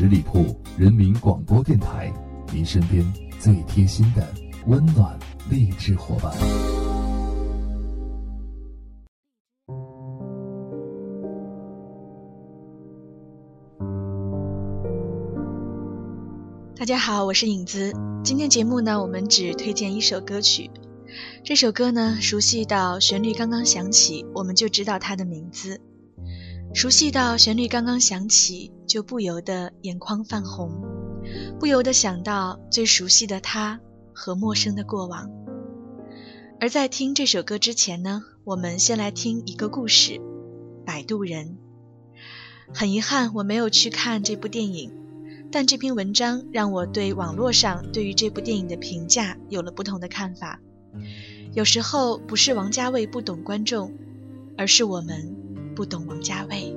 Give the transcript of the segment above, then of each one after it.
十里铺人民广播电台，您身边最贴心的温暖励志伙伴。大家好，我是影子。今天节目呢，我们只推荐一首歌曲。这首歌呢，熟悉到旋律刚刚响起，我们就知道它的名字；熟悉到旋律刚刚响起，就不由得眼眶泛红，不由得想到最熟悉的他和陌生的过往。而在听这首歌之前呢，我们先来听一个故事，《摆渡人》。很遗憾，我没有去看这部电影。但这篇文章让我对网络上对于这部电影的评价有了不同的看法。有时候不是王家卫不懂观众，而是我们不懂王家卫。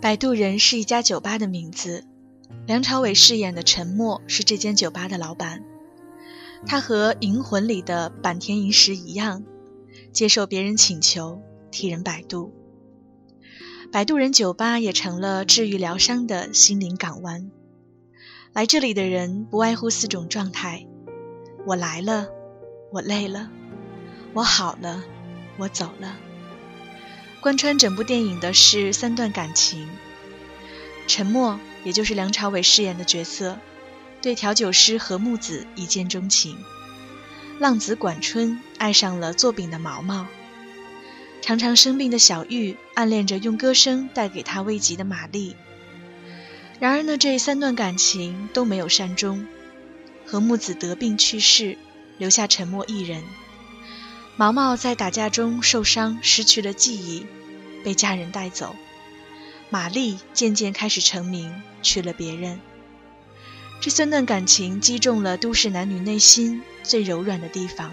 摆渡人是一家酒吧的名字，梁朝伟饰演的陈默是这间酒吧的老板。他和《银魂》里的坂田银时一样，接受别人请求，替人摆渡。摆渡人酒吧也成了治愈疗伤的心灵港湾。来这里的人不外乎四种状态：我来了，我累了，我好了，我走了。贯穿整部电影的是三段感情。沉默，也就是梁朝伟饰演的角色。对调酒师何木子一见钟情，浪子管春爱上了做饼的毛毛，常常生病的小玉暗恋着用歌声带给他慰藉的玛丽。然而呢，这三段感情都没有善终，何木子得病去世，留下沉默一人。毛毛在打架中受伤，失去了记忆，被家人带走。玛丽渐渐开始成名，娶了别人。这三段感情击中了都市男女内心最柔软的地方。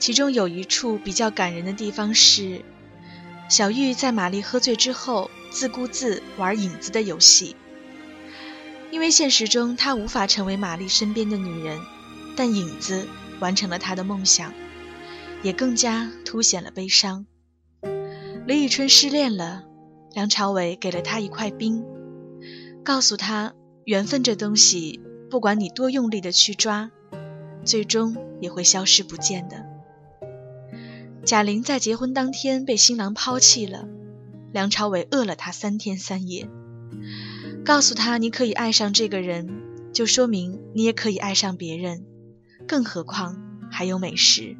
其中有一处比较感人的地方是，小玉在玛丽喝醉之后自顾自玩影子的游戏。因为现实中她无法成为玛丽身边的女人，但影子完成了她的梦想，也更加凸显了悲伤。李宇春失恋了，梁朝伟给了她一块冰，告诉她。缘分这东西，不管你多用力的去抓，最终也会消失不见的。贾玲在结婚当天被新郎抛弃了，梁朝伟饿了她三天三夜，告诉她你可以爱上这个人，就说明你也可以爱上别人，更何况还有美食。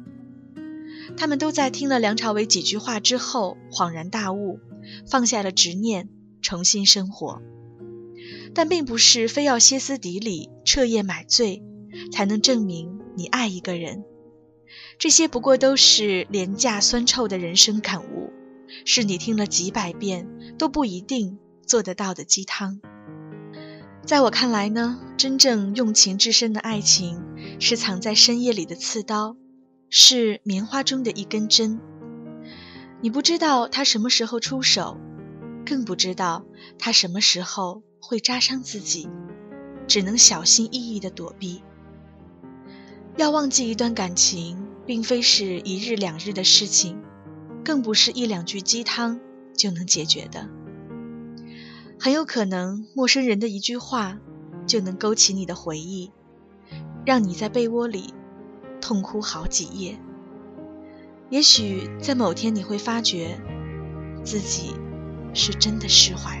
他们都在听了梁朝伟几句话之后恍然大悟，放下了执念，重新生活。但并不是非要歇斯底里、彻夜买醉，才能证明你爱一个人。这些不过都是廉价酸臭的人生感悟，是你听了几百遍都不一定做得到的鸡汤。在我看来呢，真正用情至深的爱情，是藏在深夜里的刺刀，是棉花中的一根针。你不知道他什么时候出手，更不知道他什么时候。会扎伤自己，只能小心翼翼地躲避。要忘记一段感情，并非是一日两日的事情，更不是一两句鸡汤就能解决的。很有可能，陌生人的一句话，就能勾起你的回忆，让你在被窝里痛哭好几夜。也许在某天，你会发觉自己是真的释怀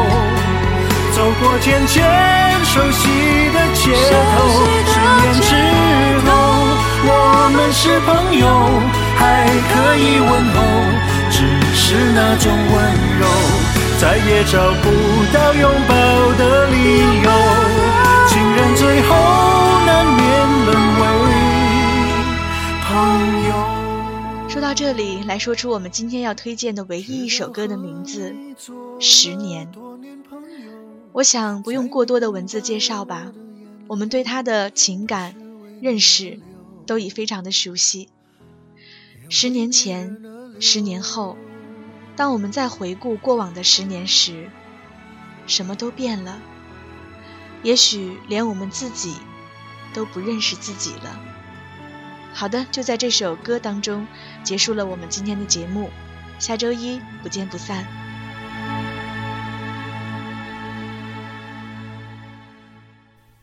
走过渐渐熟悉的街头，十年之后，我们是朋友，还可以问候，只是那种温柔，再也找不到拥抱的理由。情人最后难免沦为朋友。说到这里，来说出我们今天要推荐的唯一一首歌的名字《十年》。我想不用过多的文字介绍吧，我们对他的情感认识都已非常的熟悉。十年前，十年后，当我们在回顾过往的十年时，什么都变了，也许连我们自己都不认识自己了。好的，就在这首歌当中结束了我们今天的节目，下周一不见不散。